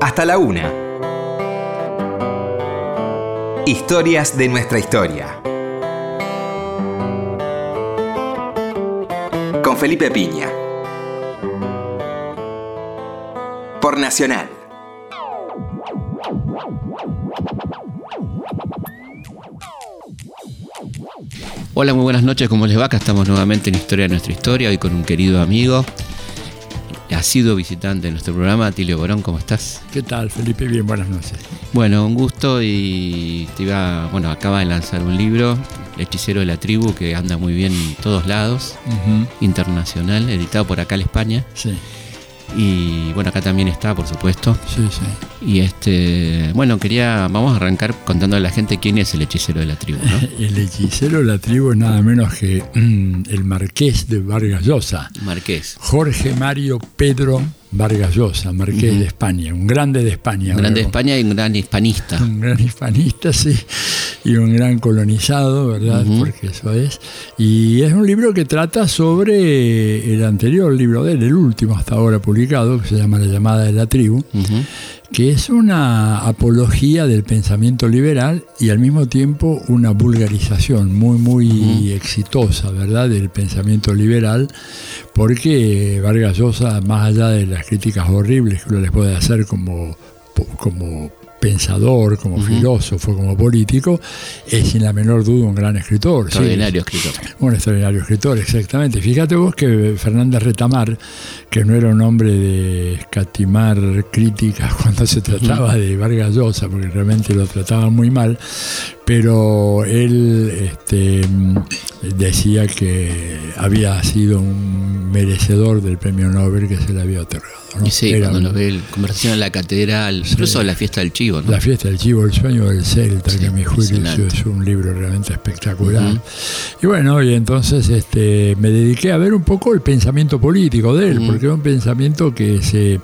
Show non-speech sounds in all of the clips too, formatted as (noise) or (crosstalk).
hasta la una. Historias de nuestra historia. Con Felipe Piña. Por Nacional. Hola, muy buenas noches, ¿cómo les va? Acá estamos nuevamente en Historia de nuestra historia, hoy con un querido amigo, ha sido visitante de nuestro programa, Tilio Borón, ¿cómo estás? ¿Qué tal, Felipe? Bien, buenas noches. Bueno, un gusto y te iba, bueno, acaba de lanzar un libro, El hechicero de la tribu, que anda muy bien en todos lados, internacional, editado por acá en España. Sí. Y bueno, acá también está, por supuesto. Sí, sí. Y este, bueno, quería, vamos a arrancar contando a la gente quién es el hechicero de la tribu, ¿no? (laughs) el hechicero de la tribu es nada menos que mm, el marqués de Vargas Llosa. Marqués. Jorge Mario Pedro Vargas Llosa, marqués de España, un grande de España. Un grande de España y un gran hispanista. Un gran hispanista, sí, y un gran colonizado, ¿verdad? Porque eso es. Y es un libro que trata sobre el anterior libro de él, el último hasta ahora publicado, que se llama La llamada de la tribu que es una apología del pensamiento liberal y al mismo tiempo una vulgarización muy, muy exitosa, ¿verdad?, del pensamiento liberal, porque Vargas Llosa, más allá de las críticas horribles que uno les puede hacer como, como pensador, como filósofo, como político, es sin la menor duda un gran escritor. Extraordinario escritor. Un extraordinario escritor, exactamente. Fíjate vos que Fernández Retamar, que no era un hombre de escatimar críticas (laughs) cuando se trataba de Vargas Llosa, porque realmente lo trataban muy mal, pero él este, decía que había sido un merecedor del premio Nobel que se le había otorgado. Y sí, cuando nos ve conversación en la catedral, incluso la fiesta del chivo. La fiesta del chivo, el sueño del Celta, que a mi juicio es un libro realmente espectacular. Y bueno, y entonces este, me dediqué a ver un poco el pensamiento político de él, porque es un pensamiento que se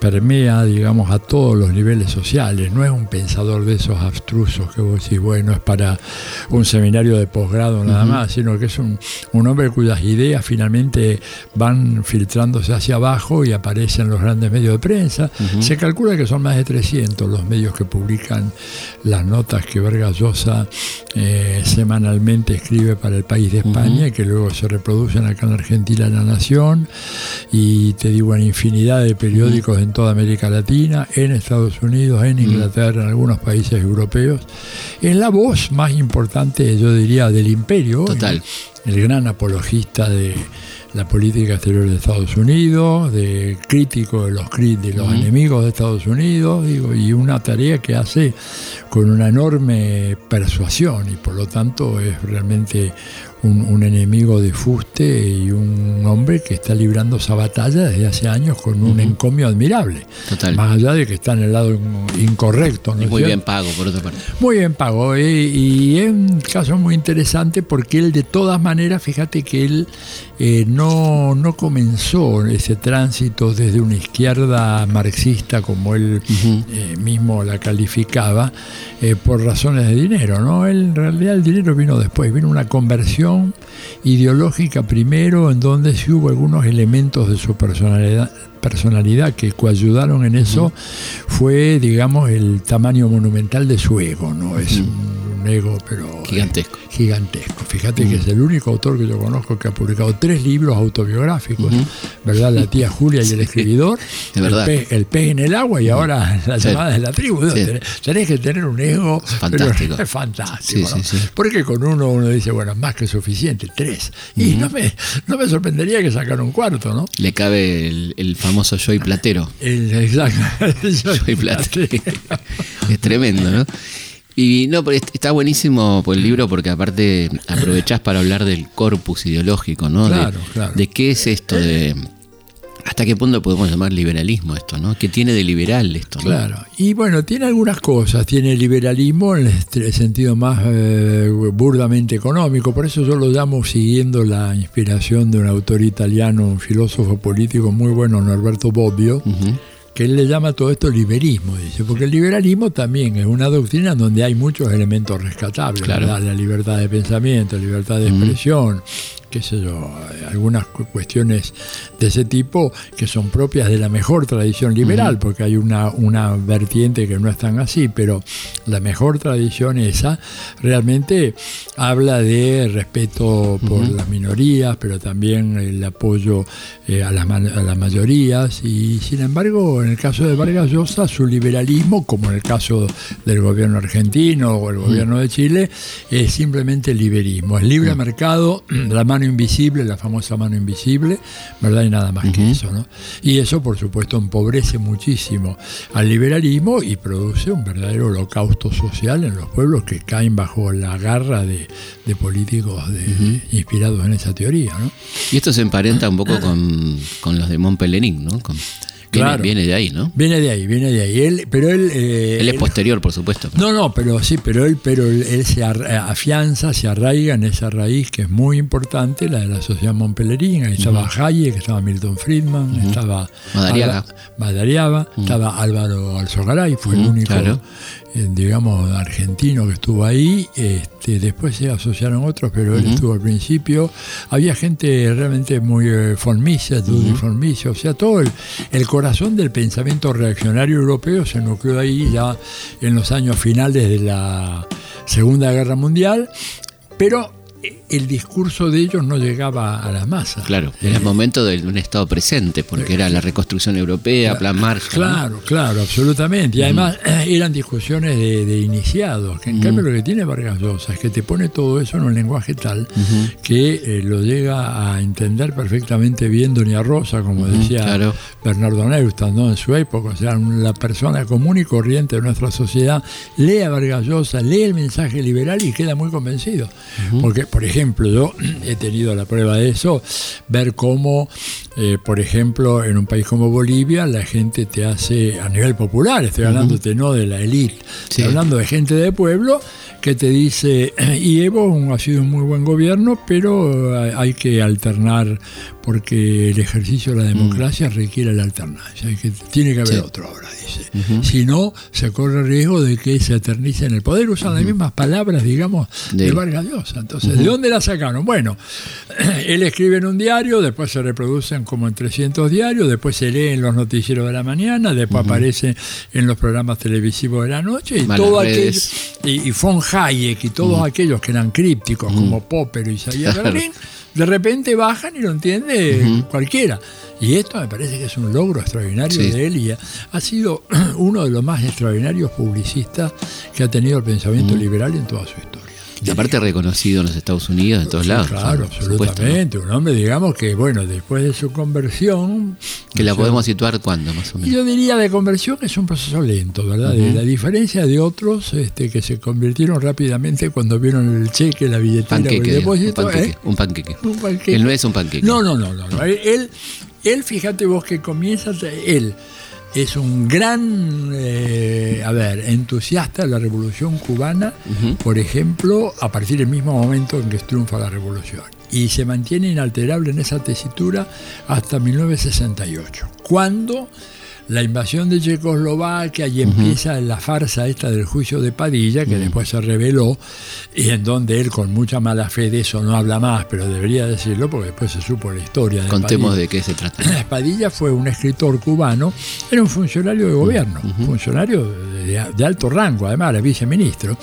permea, digamos, a todos los niveles sociales. No es un pensador de esos abstrusos que vos decís, bueno, es para un seminario de posgrado nada más, sino que es un, hombre cuyas ideas finalmente van filtrándose hacia abajo y aparecen en los grandes medios de prensa. Se calcula que son más de 300 los medios que publican las notas que Vargas Llosa eh, semanalmente escribe para el país de España y que luego se reproducen acá en Argentina en La Nación. Y te digo en infinidad de periódicos en toda América Latina, en Estados Unidos, en Inglaterra, en algunos países europeos. Es la voz más importante, yo diría, del imperio. Total. El, gran apologista de la política exterior de Estados Unidos, de crítico de los, de los enemigos de Estados Unidos, digo, y una tarea que hace con una enorme persuasión y por lo tanto es realmente un, enemigo de fuste y un hombre que está librando esa batalla desde hace años con un encomio admirable. Total. Más allá de que está en el lado incorrecto. muy bien pago, por otra parte. Muy bien pago. Eh, y es un caso muy interesante porque él, de todas maneras, fíjate que él eh, no, no comenzó ese tránsito desde una izquierda marxista, como él eh, mismo la calificaba, por razones de dinero. ¿no? Él, en realidad, el dinero vino después, vino una conversión ideológica primero, en donde sí hubo algunos elementos de su personalidad, personalidad que coayudaron en eso, fue, digamos, el tamaño monumental de su ego, ¿no? Es un ego, pero... Gigantesco gigantesco. Fíjate que es el único autor que yo conozco que ha publicado tres libros autobiográficos, ¿verdad? La tía Julia y el escribidor, (laughs) El, pez, en el agua y ahora la llamada de la tribu. Tenés, que tener un ego fantástico. es fantástico. (laughs) Porque con uno uno dice, bueno, más que suficiente, tres. Y no, me, no me sorprendería que sacara un cuarto, ¿no? Le cabe el, famoso Joy Platero. exacto. (laughs) Joy Platero. es tremendo, ¿no? Y no, está buenísimo por el libro porque aparte aprovechás para hablar del corpus ideológico, ¿no? Claro, claro. De qué es esto de... ¿Hasta qué punto podemos llamar liberalismo esto, no? ¿Qué tiene de liberal esto? Claro. Y bueno, tiene algunas cosas. Tiene liberalismo en el sentido más eh, burdamente económico. Por eso yo lo llamo siguiendo la inspiración de un autor italiano, un filósofo político muy bueno, Norberto Bobbio que él le llama todo esto liberismo, dice, porque el liberalismo también es una doctrina donde hay muchos elementos rescatables, la libertad de pensamiento, libertad de expresión, qué sé yo, algunas cuestiones de ese tipo que son propias de la mejor tradición liberal, porque hay una, una vertiente que no es tan así, pero la mejor tradición esa realmente habla de respeto por las minorías, pero también el apoyo eh, a, las, a las mayorías, y sin embargo, en el caso de Vargas Llosa, su liberalismo, como en el caso del gobierno argentino o el gobierno de Chile, es simplemente liberismo, es libre mercado, la mano invisible, la famosa mano invisible, ¿verdad? Y nada más que eso, ¿no? Y eso, por supuesto, empobrece muchísimo al liberalismo y produce un verdadero holocausto social en los pueblos que caen bajo la garra de, políticos inspirados en esa teoría, ¿no? Y esto se emparenta un poco con, con los de Montpellerin, ¿no? Viene, de ahí, ¿no? Viene de ahí, viene de ahí. Él, pero él, eh, él es posterior, por supuesto. No, no, pero sí, pero él, pero él, se afianza, se arraiga en esa raíz que es muy importante, la de la sociedad Montpellerín. Ahí estaba Hayek, estaba Milton Friedman, estaba Madariaga, Madariaga estaba Álvaro Alzogaray, fue el único eh, digamos, argentino que estuvo ahí. Este, después se asociaron otros, pero él estuvo al principio. Había gente realmente muy eh, formicia, o sea, todo el, el, corazón del pensamiento reaccionario europeo se nucleó ahí ya en los años finales de la Segunda Guerra Mundial. Pero el discurso de ellos no llegaba a las masas. Claro, era el momento de un Estado presente, porque era la reconstrucción europea, plan Marshall. Claro, claro, absolutamente. Y además eran discusiones de, iniciados, que en cambio lo que tiene Vargas Llosa es que te pone todo eso en un lenguaje tal que eh, lo llega a entender perfectamente bien Doña Rosa, como decía Bernardo Neustadt ¿no? en su época. O sea, la persona común y corriente de nuestra sociedad lee a Vargas Llosa, lee el mensaje liberal y queda muy convencido. Porque, por ejemplo, ejemplo, yo he tenido la prueba de eso, ver cómo, eh, por ejemplo, en un país como Bolivia, la gente te hace, a nivel popular, estoy hablándote no de la élite, estoy hablando de gente de pueblo que te dice, (clears throat) y Evo ha sido un muy buen gobierno, pero hay que alternar porque el ejercicio de la democracia requiere la alternancia, que tiene que haber otro ahora, dice. Si no, se corre el riesgo de que se eternice en el poder. Usan las mismas palabras, digamos, de, Vargas Llosa. Entonces, ¿de dónde la sacaron? Bueno, (clears throat) él escribe en un diario, después se reproducen como en 300 diarios, después se lee en los noticieros de la mañana, después aparece en los programas televisivos de la noche, y todo aquello, y, y von Hayek y todos aquellos que eran crípticos, como Popper y Isaías Berlín, de repente bajan y lo entiende cualquiera. Y esto me parece que es un logro extraordinario de él y ha sido (clears throat) uno de los más extraordinarios publicistas que ha tenido el pensamiento liberal en toda su historia. Y aparte reconocido en los Estados Unidos, en todos lados. Claro, absolutamente. Un hombre, digamos que, bueno, después de su conversión. ¿Que la podemos situar cuándo, más o menos? Yo diría de conversión es un proceso lento, ¿verdad? La diferencia de otros este, que se convirtieron rápidamente cuando vieron el cheque, la billetera el depósito. Un panqueque, ¿eh? un panqueque. Un panqueque. Él no es un panqueque. No, no, no. no. Él, él, fíjate vos que comienza. Él es un gran, eh, a ver, entusiasta de la revolución cubana, por ejemplo, a partir del mismo momento en que triunfa la revolución. Y se mantiene inalterable en esa tesitura hasta 1968, cuando la invasión de Checoslovaquia y empieza la farsa esta del juicio de Padilla, que después se reveló, y en donde él con mucha mala fe de eso no habla más, pero debería decirlo porque después se supo la historia. De Contemos de qué se trata. (clears throat) Padilla fue un escritor cubano, era un funcionario de gobierno, funcionario de, de, alto rango, además era viceministro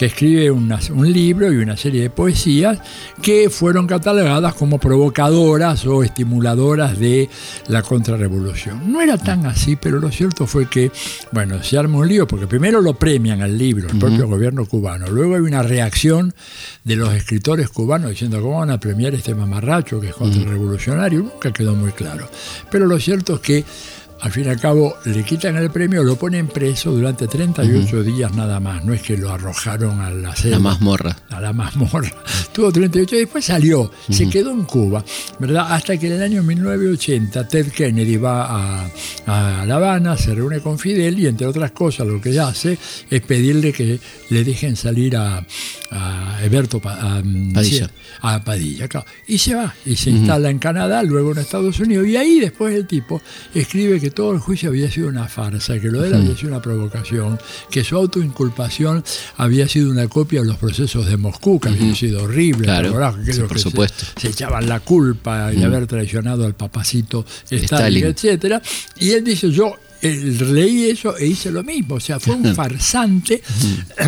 que escribe un libro y una serie de poesías que fueron catalogadas como provocadoras o estimuladoras de la contrarrevolución. No era tan así, pero lo cierto fue que, bueno, se arma un lío, porque primero lo premian al libro, el propio gobierno cubano, luego hay una reacción de los escritores cubanos diciendo cómo van a premiar este mamarracho que es contrarrevolucionario, nunca quedó muy claro. Pero lo cierto es que al fin y al cabo le quitan el premio, lo ponen preso durante 38 días nada más. No es que lo arrojaron a la La mazmorra. A la mazmorra. (laughs) Tuvo 38 y después salió. Se quedó en Cuba, ¿verdad? Hasta que en el año 1980 Ted Kennedy va a, La Habana, se reúne con Fidel y entre otras cosas lo que hace es pedirle que le dejen salir a, a Eberto mm, Padilla. a Padilla y se va y se instala en Canadá, luego en Estados Unidos y ahí después el tipo escribe que que todo el juicio había sido una farsa, que lo de él había sido una provocación, que su autoinculpación había sido una copia de los procesos de Moscú, que habían sido horribles, Claro, por se- supuesto. Se, echaban la culpa de haber traicionado al papacito Stalin, Stalin. etcétera. Y él dice, yo leí eso e hice lo mismo. O sea, fue un (laughs) farsante,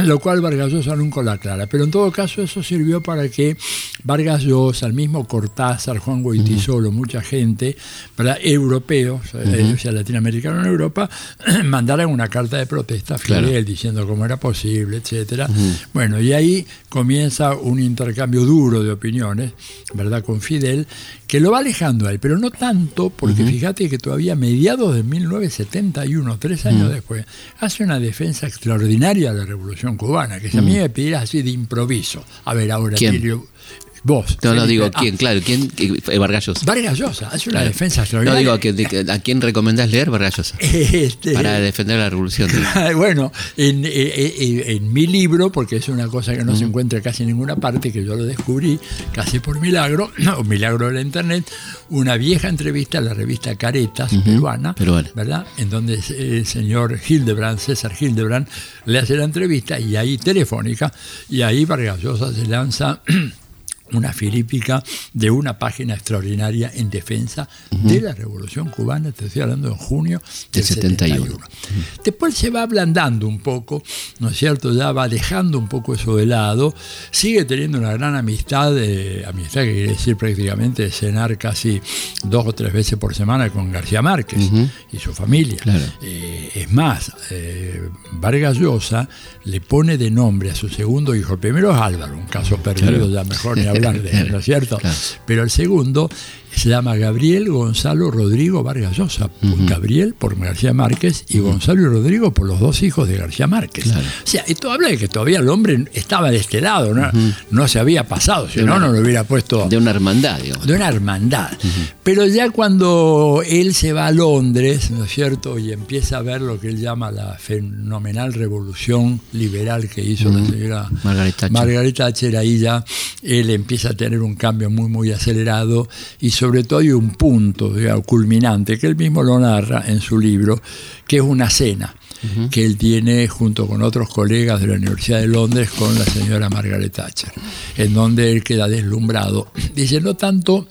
lo cual Vargas Llosa nunca lo aclara. Pero en todo caso eso sirvió para que Vargas Llosa, el mismo Cortázar, Juan Goitisolo, mucha gente, ¿verdad? europeos, eh, o sea, latinoamericanos en Europa, (clears throat) mandaran una carta de protesta a Fidel Claro. diciendo cómo era posible, etcétera. Bueno, y ahí comienza un intercambio duro de opiniones, ¿verdad? Con Fidel, que lo va alejando a él, pero no tanto, porque fíjate que todavía a mediados de 1971, tres años después, hace una defensa extraordinaria de la Revolución Cubana, que si a mí me pidieras así de improviso. A ver, ahora, ¿Quién? Tilio, vos. No, no digo Ah, quién, claro, quién, eh, Vargas Llosa. Vargas Llosa hace una Claro. defensa No digo a, quién recomendás leer Vargas Llosa. Este, Para defender la revolución. (laughs) bueno, en, eh, eh, en mi libro, porque es una cosa que no se encuentra casi en ninguna parte, que yo lo descubrí casi por milagro, (clears throat) o milagro de la internet, una vieja entrevista a la revista Caretas, peruana, peruana. ¿verdad? En donde el señor Hildebrand, César Hildebrand, le hace la entrevista y ahí telefónica, y ahí Vargas Llosa se lanza (clears throat) una filípica de una página extraordinaria en defensa de la revolución cubana, te estoy hablando en junio del Del 71. 71. Después se va ablandando un poco, ¿no es cierto? Ya va dejando un poco eso de lado, sigue teniendo una gran amistad, eh, amistad que quiere decir prácticamente cenar casi dos o tres veces por semana con García Márquez y su familia. Claro. Eh, es más, eh, Vargas Llosa le pone de nombre a su segundo hijo, el primero es Álvaro, un caso perdido, Claro. ya mejor ni hablar (laughs) de él, (laughs) ¿no es cierto? Claro. Pero el segundo se llama Gabriel Gonzalo Rodrigo Vargas Llosa. Gabriel por García Márquez y Gonzalo y Rodrigo por los dos hijos de García Márquez. Claro. O sea, esto habla de que todavía el hombre estaba de este lado, no, no se había pasado, si no, no lo hubiera puesto De una hermandad, digamos. de una hermandad. Pero ya cuando él se va a Londres, ¿no es cierto? Y empieza a ver lo que él llama la fenomenal revolución liberal que hizo la señora Thatcher. Margaret Thatcher, ahí ya él empieza a tener un cambio muy, muy acelerado y sobre todo hay un punto digamos, culminante que él mismo lo narra en su libro, que es una cena que él tiene junto con otros colegas de la Universidad de Londres con la señora Margaret Thatcher, en donde él queda deslumbrado. (clears throat) Dice, no tanto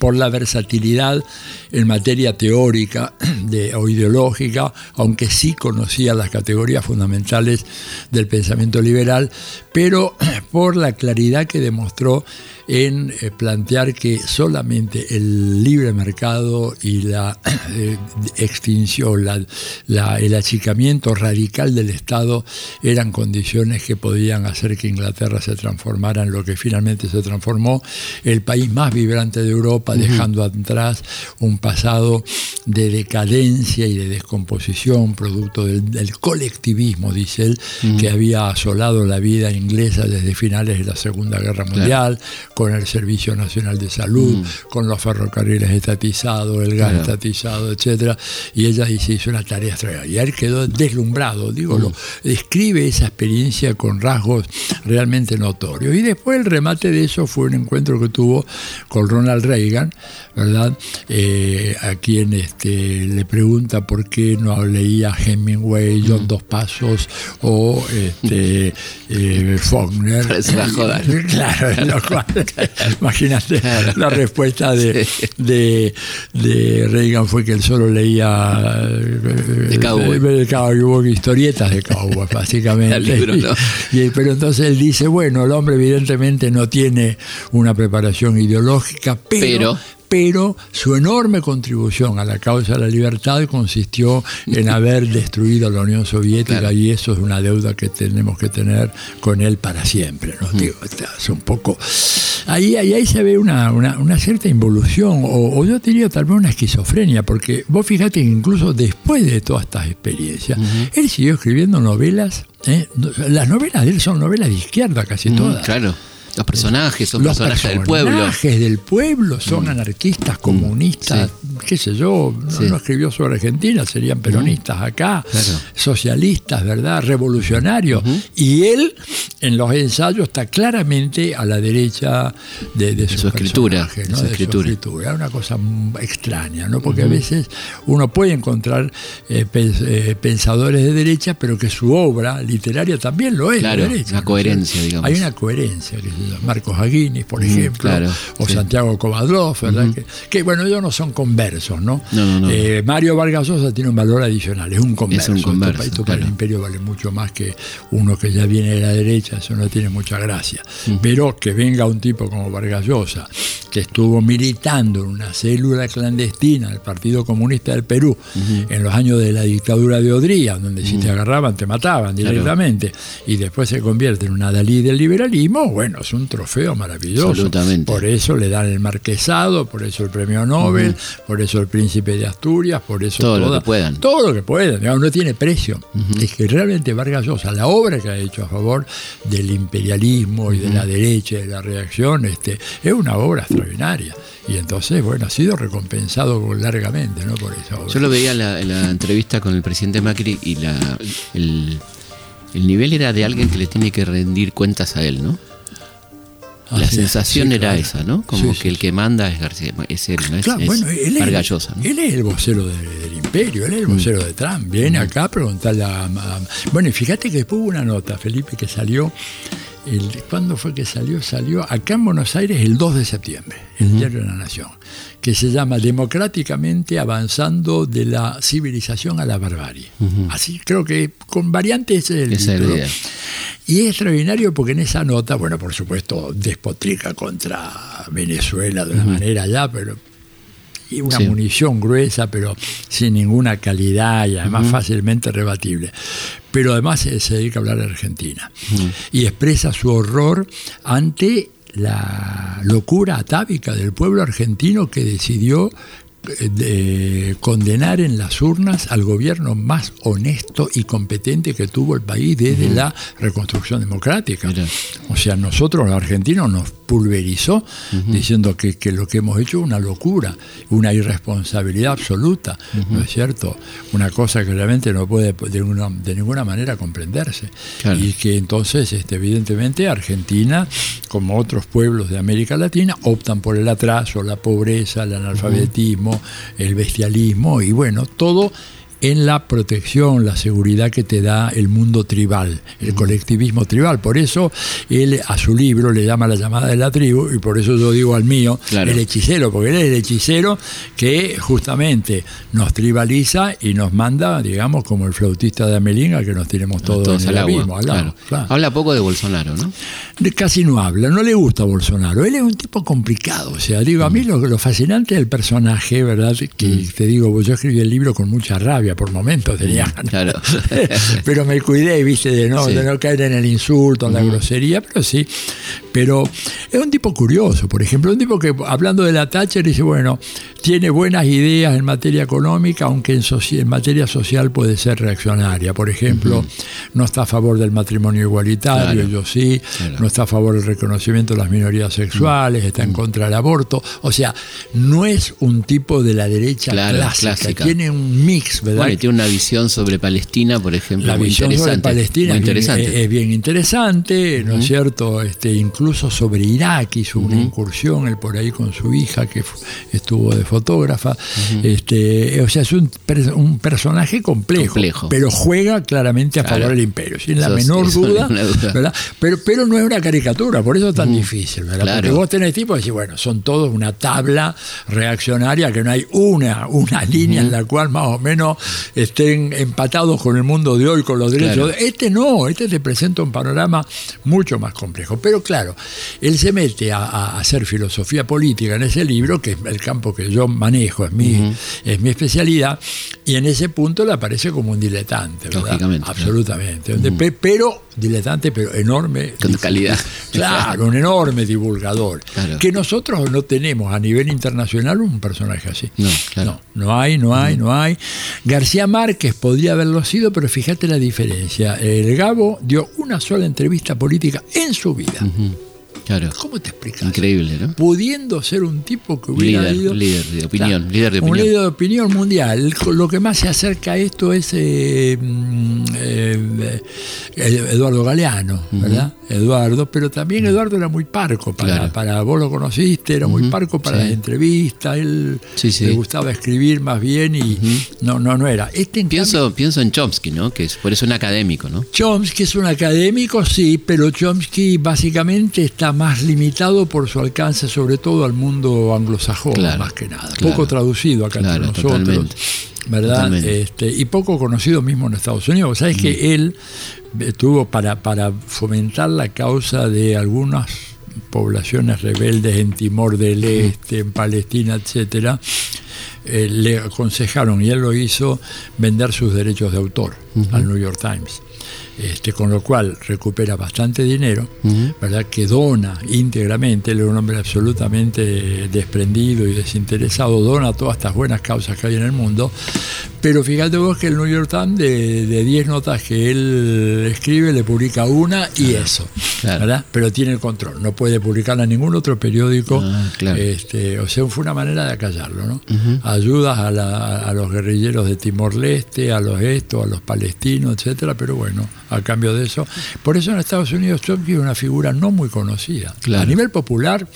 por la versatilidad en materia teórica (clears throat) de, o ideológica, aunque sí conocía las categorías fundamentales del pensamiento liberal, pero (clears throat) por la claridad que demostró en eh, plantear que solamente el libre mercado y la (clears throat) eh, extinción, la- la- el achicamiento radical del Estado eran condiciones que podían hacer que Inglaterra se transformara en lo que finalmente se transformó, el país más vibrante de Europa, dejando atrás un pasado de decadencia y de descomposición, producto del, del colectivismo, dice él, que había asolado la vida inglesa desde finales de la Segunda Guerra Mundial, con el Servicio Nacional de Salud, con los ferrocarriles estatizados, el gas Claro. estatizado, etcétera, y ella dice, hizo una tarea extraordinaria. Y él quedó deslumbrado, digo, lo- describe esa experiencia con rasgos realmente notorios. Y después el remate de eso fue un encuentro que tuvo con Ronald Reagan, ¿verdad? Eh, a quien este, le pregunta por qué no leía Hemingway, John Dos Pasos o este, (laughs) eh, Faulkner. (laughs) Claro, lo (laughs) cual, imagínate la respuesta de, Sí. de, de Reagan fue que él solo leía De cowboy. eh, de cowboy, historietas de cowboy, básicamente. El libro, ¿no? Y- y- pero entonces él dice, bueno, el hombre evidentemente no tiene una preparación ideológica, pero, Pero- pero su enorme contribución a la causa de la libertad consistió en (laughs) haber destruido la Unión Soviética Claro. y eso es una deuda que tenemos que tener con él para siempre. ¿no? Digo, es un poco... Ahí, ahí, ahí se ve una, una- una cierta involución, o, o yo diría tal vez una esquizofrenia, porque vos fíjate que incluso después de todas estas experiencias, él siguió escribiendo novelas. ¿eh? Las novelas de él son novelas de izquierda casi Mm, todas. claro. Los personajes son Los personajes del pueblo. personajes del pueblo son anarquistas, comunistas, qué sé yo, no, escribió sobre Argentina, serían peronistas acá, socialistas, ¿verdad? Revolucionarios. Y él, en los ensayos, está claramente a la derecha de, su, escritura. De su escritura. Es una cosa extraña, ¿no? Porque a veces uno puede encontrar eh, eh, pensadores de derecha, pero que su obra literaria también lo es. Claro, de derecha, una coherencia, digamos. Hay una coherencia, que Marcos Aguinis, por ejemplo, o Santiago Kovadlov, ¿verdad? que, bueno, ellos no son conversos, ¿no? Eh, Mario Vargas Llosa tiene un valor adicional, es un converso. Es un converso esto, para el imperio vale mucho más que uno que ya viene de la derecha, eso no tiene mucha gracia. Pero que venga un tipo como Vargas Llosa, que estuvo militando en una célula clandestina del Partido Comunista del Perú en los años de la dictadura de Odría, donde si te agarraban te mataban directamente, y después se convierte en una Dalí del liberalismo, bueno, es un trofeo maravilloso. Por eso le dan el marquesado, por eso el premio Nobel, por eso el príncipe de Asturias, por eso todo lo que puedan. Todo lo que puedan, no tiene precio. Es que realmente Vargas Llosa, la obra que ha hecho a favor del imperialismo y de la derecha y de la reacción, este, es una obra extraordinaria. Y entonces, bueno, ha sido recompensado largamente ¿no? por esa obra. Yo lo veía en la, entrevista con el presidente Macri y la, el, el nivel era de alguien que le tiene que rendir cuentas a él, ¿no? La sensación era esa, ¿no? Como que el que manda es García, es él, ¿no? Es, claro, bueno, él es, él es el vocero del imperio, él es el mm. vocero de Trump. Viene mm. acá a preguntarle a, Bueno, y fíjate que después hubo una nota, Felipe, que salió. El, ¿Cuándo fue que salió? Salió acá en Buenos Aires el 2 de septiembre, el Diario de la Nación, que se llama Democráticamente avanzando de la civilización a la barbarie. Así creo que con variantes es el título. Y es extraordinario porque en esa nota, bueno, por supuesto, despotrica contra Venezuela de una manera ya, pero y una munición gruesa, pero sin ninguna calidad y además fácilmente rebatible. Pero además se dedica a hablar de Argentina. Y expresa su horror ante la locura atávica del pueblo argentino que decidió de condenar en las urnas al gobierno más honesto y competente que tuvo el país desde la reconstrucción democrática. O sea, nosotros los argentinos nos pulverizó diciendo que, lo que hemos hecho es una locura, una irresponsabilidad absoluta, ¿no es cierto? Una cosa que realmente no puede de, de ninguna manera comprenderse. Y que entonces, este, evidentemente, Argentina, como otros pueblos de América Latina, optan por el atraso, la pobreza, el analfabetismo, el bestialismo y bueno, todo en la protección, la seguridad que te da el mundo tribal, el colectivismo tribal. Por eso él a su libro le llama la llamada de la tribu y por eso yo digo al mío el hechicero, porque él es el hechicero que justamente nos tribaliza y nos manda, digamos, como el flautista de Amelinga, que nos tenemos todos, en el abismo. Habla poco de Bolsonaro, ¿no? Casi no habla, no le gusta Bolsonaro. Él es un tipo complicado, o sea, digo, a mí lo, lo fascinante del personaje, ¿verdad? Que mm. te digo, yo escribí el libro con mucha rabia por momentos tenía mm, (laughs) pero me cuidé, viste, de no, de no caer en el insulto, en la grosería, pero sí. Pero es un tipo curioso, por ejemplo, un tipo que hablando de la Thatcher dice, bueno, tiene buenas ideas en materia económica, aunque en, en materia social puede ser reaccionaria. Por ejemplo, no está a favor del matrimonio igualitario, yo sí, no está a favor del reconocimiento de las minorías sexuales, está en contra del aborto. O sea, no es un tipo de la derecha clásica, tiene un mix, ¿verdad? Bueno, y tiene una visión sobre Palestina, por ejemplo, la visión sobre Palestina Es, bien interesante, ¿no es cierto? Este, incluso sobre Irak hizo una incursión, él por ahí con su hija que estuvo de fotógrafa. este, o sea, es un, un personaje complejo, pero juega claramente a favor del imperio, sin la (laughs) menor duda, Pero, pero no es una caricatura, por eso es tan difícil, ¿verdad? Porque vos tenés tipo y decís, bueno, son todos una tabla reaccionaria que no hay una, una línea en la cual más o menos estén empatados con el mundo de hoy, con los derechos. Este no, este te presenta un panorama mucho más complejo. Pero claro, él se mete a, hacer filosofía política en ese libro, que es el campo que yo manejo, es mi, es mi especialidad, y en ese punto le aparece como un diletante, Absolutamente. Pero diletante, pero enorme. Con calidad. (laughs) Claro, un enorme divulgador. Que nosotros no tenemos a nivel internacional un personaje así. No, claro. No, no hay, no hay, no hay. García Márquez podría haberlo sido, pero fíjate la diferencia. El Gabo dio una sola entrevista política en su vida. Claro. ¿Cómo te explicas? Increíble, ¿no? Pudiendo ser un tipo que hubiera líder, ido. Líder de opinión, líder de un opinión. líder de opinión mundial. Lo que más se acerca a esto es eh, mm, eh, Eduardo Galeano, ¿verdad? Eduardo, pero también Eduardo era muy parco para, Claro. para vos lo conociste, era muy parco para sí. las entrevistas, él Sí, sí. le gustaba escribir más bien y no, no, no era. Este en cambio, Pienso, pienso en Chomsky, ¿no? Que es por eso un académico, ¿no? Chomsky es un académico, sí, pero Chomsky básicamente está más limitado por su alcance, sobre todo al mundo anglosajón, Claro, más que nada. claro. Poco traducido acá Claro, entre nosotros, totalmente, ¿verdad? totalmente. Este, y poco conocido mismo en Estados Unidos. Sabes que él estuvo para, para fomentar la causa de algunas poblaciones rebeldes en Timor del Este, en Palestina, etcétera, eh, le aconsejaron, y él lo hizo, vender sus derechos de autor al New York Times. Este, con lo cual recupera bastante dinero, ¿verdad? que dona íntegramente, él es un hombre absolutamente desprendido y desinteresado, dona todas estas buenas causas que hay en el mundo, pero fíjate vos que el New York Times de de 10 notas que él escribe le publica una y eso, Claro. ¿verdad? pero tiene el control, no puede publicarla en ningún otro periódico, Ah, claro. este, o sea, fue una manera de acallarlo, ¿no? Ayudas a, la- a los guerrilleros de Timor-Leste, a los estos, a los palestinos, etcétera, pero bueno, a cambio de eso. Por eso en Estados Unidos Chomsky es una figura no muy conocida. Claro. A nivel popular,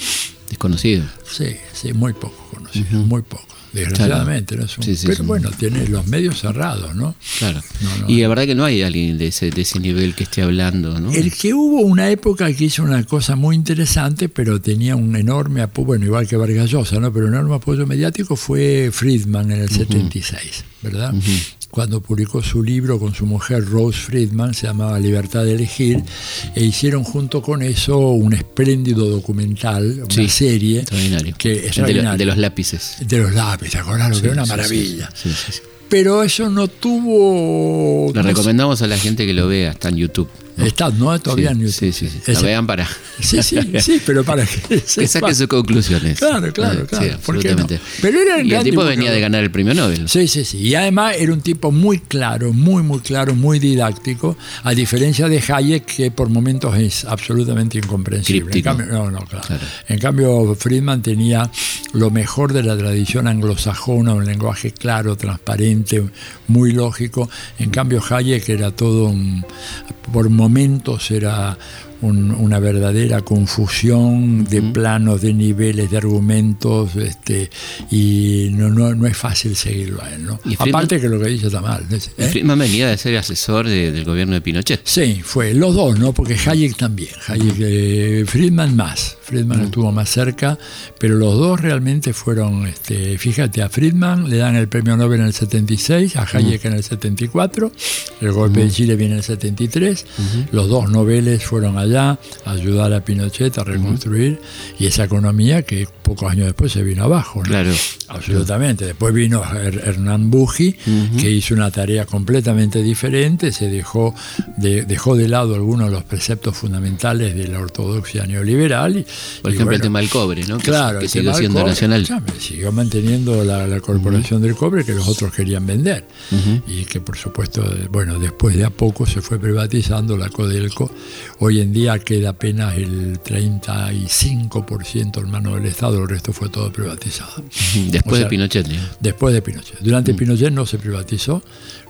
Desconocido. sí, sí, muy poco conocido, muy poco. Desgraciadamente, ¿no? Es un- Sí, sí, pero bueno, tiene los medios cerrados, ¿no? Claro. No, no. y la verdad que no hay alguien de ese, de ese nivel que esté hablando, ¿no? El que hubo una época que hizo una cosa muy interesante, pero tenía un enorme apoyo, bueno, igual que Vargas Llosa, ¿no? pero un enorme apoyo mediático fue Friedman en el 76, ¿verdad? Cuando publicó su libro con su mujer Rose Friedman, se llamaba Libertad de Elegir, e hicieron junto con eso un espléndido documental, una Sí, serie, Extraordinario. que El de, lo- extraordinario. de los lápices. de los lápices, ¿te acordás? Lo que Sí, era una maravilla. Pero eso no tuvo... Lo no recomendamos a la gente que lo vea, está en YouTube. Está, ¿no? Todavía sí, en. Sí, sí, sí. Ese- vean para (laughs) Sí, sí, (laughs) sí, pero para que, que saquen sus conclusiones. Claro, claro, Eh, claro. Sí, absolutamente. Pero era y el gran tipo venía de ganar el premio Nobel. Sí, sí, sí. Y además era un tipo muy claro, muy, muy claro, muy didáctico, a diferencia de Hayek, que por momentos es absolutamente incomprensible. En cambio, no, no, claro. Claro. En cambio, Friedman tenía lo mejor de la tradición anglosajona, un lenguaje claro, transparente, muy lógico. En cambio, Hayek era todo un. por momentos era. Un- una verdadera confusión de planos, de niveles, de argumentos, este, y no, no, no es fácil seguirlo a él. ¿no? Aparte que lo que dice está mal. ¿eh? Friedman venía de ser asesor de- del gobierno de Pinochet. Sí, fue los dos, ¿no? Porque Hayek también. Hayek, eh, Friedman más. Friedman estuvo más cerca, pero los dos realmente fueron, este, fíjate, a Friedman le dan el premio Nobel en el 76, a Hayek en el 74, el golpe de Chile viene en el 73, los dos Nobeles fueron allá a ayudar a Pinochet a reconstruir y esa economía que pocos años después se vino abajo. ¿no? Claro. Absolutamente. Después vino Her- Hernán Buji, que hizo una tarea completamente diferente, se dejó de, dejó de lado algunos de los preceptos fundamentales de la ortodoxia neoliberal. Y, Por y ejemplo, el bueno, tema del cobre, ¿no? Que, Claro, que el tema del siendo cobre, nacional. siguió manteniendo la, la corporación del cobre que los otros querían vender. Y que por supuesto, bueno, después de a poco se fue privatizando la Codelco. Hoy en día queda apenas el 35% en mano del Estado, el resto fue todo privatizado. (laughs) Después O sea, de Pinochet. ¿no? Después de Pinochet. Durante Pinochet no se privatizó.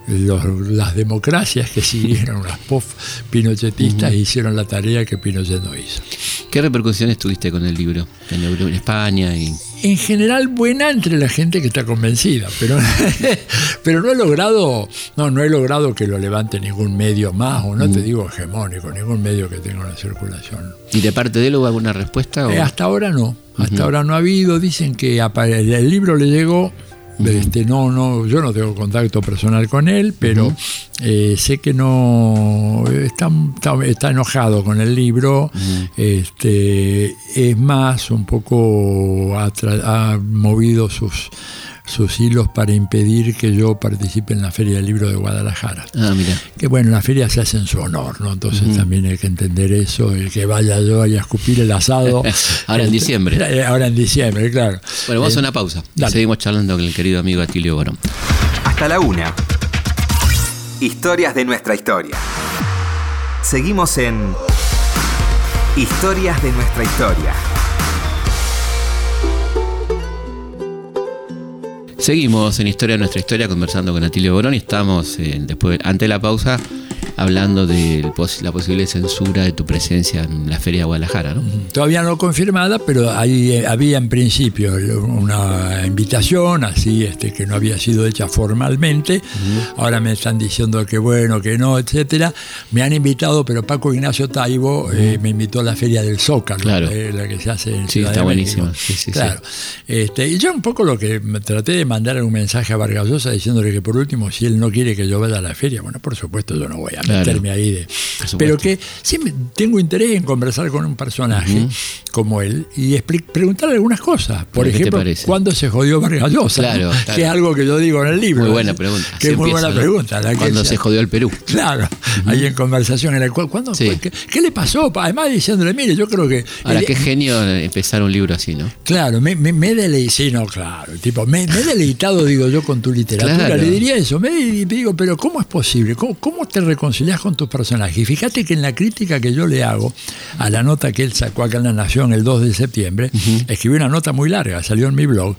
Los- las democracias que siguieron, (laughs) las post-pinochetistas, hicieron la tarea que Pinochet no hizo. ¿Qué repercusiones tuviste con el libro en, España? Y... En general buena entre la gente que está convencida, pero, (laughs) pero no he logrado, no, no he logrado que lo levante ningún medio más, o no te digo hegemónico, ningún medio que tenga una circulación. ¿Y de parte de él hubo alguna respuesta? o- Eh, hasta ahora no, hasta ahora no ha habido. Dicen que el libro le llegó. Este, no, no, yo no tengo contacto personal con él, pero eh, sé que no está, está, está enojado con el libro. Este, es más, un poco ha movido sus sus hilos para impedir que yo participe en la Feria del Libro de Guadalajara. Ah, mira. Que bueno, la feria se hace en su honor, ¿no? Entonces también hay que entender eso, el que vaya yo ahí a escupir el asado. (laughs) Ahora en Este, diciembre. eh, Ahora en diciembre, claro. Bueno, vamos Eh, a una pausa. Y seguimos charlando con el querido amigo Atilio Borón. Hasta la una. Historias de nuestra historia. Seguimos en Historias de nuestra historia. Seguimos en Historia nuestra historia conversando con Atilio Borón y estamos eh, después, ante la pausa hablando de la posible censura de tu presencia en la Feria de Guadalajara, ¿no? Todavía no confirmada, pero ahí eh, había en principio una invitación, así este, que no había sido hecha formalmente. Ahora me están diciendo que bueno, que no, etcétera. Me han invitado, pero Paco Ignacio Taibo eh, me invitó a la Feria del Zócalo, claro. Eh, la que se hace en Sí, Ciudad está. México. Sí, sí, claro. Este, y yo un poco lo que traté de mandar un mensaje a Vargas Llosa diciéndole que por último, si él no quiere que yo vaya a la feria, bueno, por supuesto yo no voy a Claro. ahí de... Pero que sí me- tengo interés en conversar con un personaje como él y preguntarle algunas cosas. Por ¿Pero qué te ejemplo? ¿cuándo se jodió Vargas Llosa? (laughs) Claro. Que es algo que yo digo en el libro. Muy buena pregunta. Que es muy buena ¿no? pregunta. la que Cuando él se jodió el Perú. Claro, ahí en conversación en la cual, ¿cuándo Sí. ¿Qué, qué le pasó? Además diciéndole, mire, yo creo que... Ahora, el- qué genio empezar un libro así, ¿no? Claro, me, me, me sí, no, claro, tipo, me, me he deleitado, digo yo, con tu literatura. Le diría eso, me digo, pero ¿cómo es posible? ¿Cómo, cómo te reconcilias con tus personajes? Y fíjate que en la crítica que yo le hago a la nota que él sacó acá en La Nación el 2 de septiembre, escribí una nota muy larga, salió en mi blog,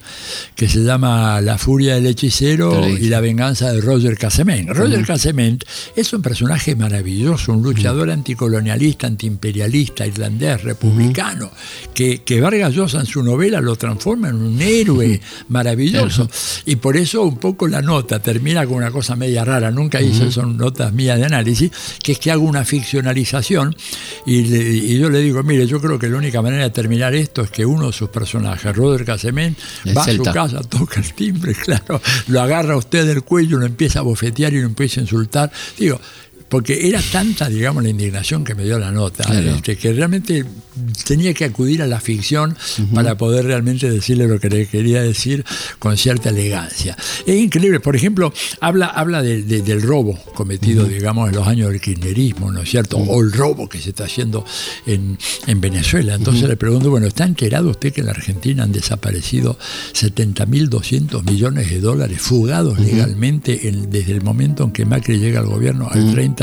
que se llama La furia del hechicero y la venganza de Roger Casement. Roger Casement es un personaje maravilloso, un luchador anticolonialista, antiimperialista, irlandés, republicano, que, que Vargas Llosa en su novela lo transforma en un héroe maravilloso. Y por eso un poco la nota termina con una cosa media rara, nunca hice, son notas mías de análisis, que es que hago una ficcionalización y, le- y yo le digo, mire, yo creo que la única manera de terminar esto es que uno de sus personajes, Roger Casement, El va a su casa, toca el timbre, (laughs) claro, lo agarra a usted del cuello, lo empieza a bofetear y lo empieza a insultar. Digo, porque era tanta, digamos, la indignación que me dio la nota, Claro. este, que realmente tenía que acudir a la ficción para poder realmente decirle lo que le quería decir con cierta elegancia. Es increíble, por ejemplo, habla, habla de- de- del robo cometido, digamos, en los años del kirchnerismo, ¿no es cierto? O el robo que se está haciendo en, en Venezuela. Entonces le pregunto, bueno, ¿está enterado usted que en la Argentina han desaparecido 70.200 millones de dólares fugados legalmente en- desde el momento en que Macri llega al gobierno al 30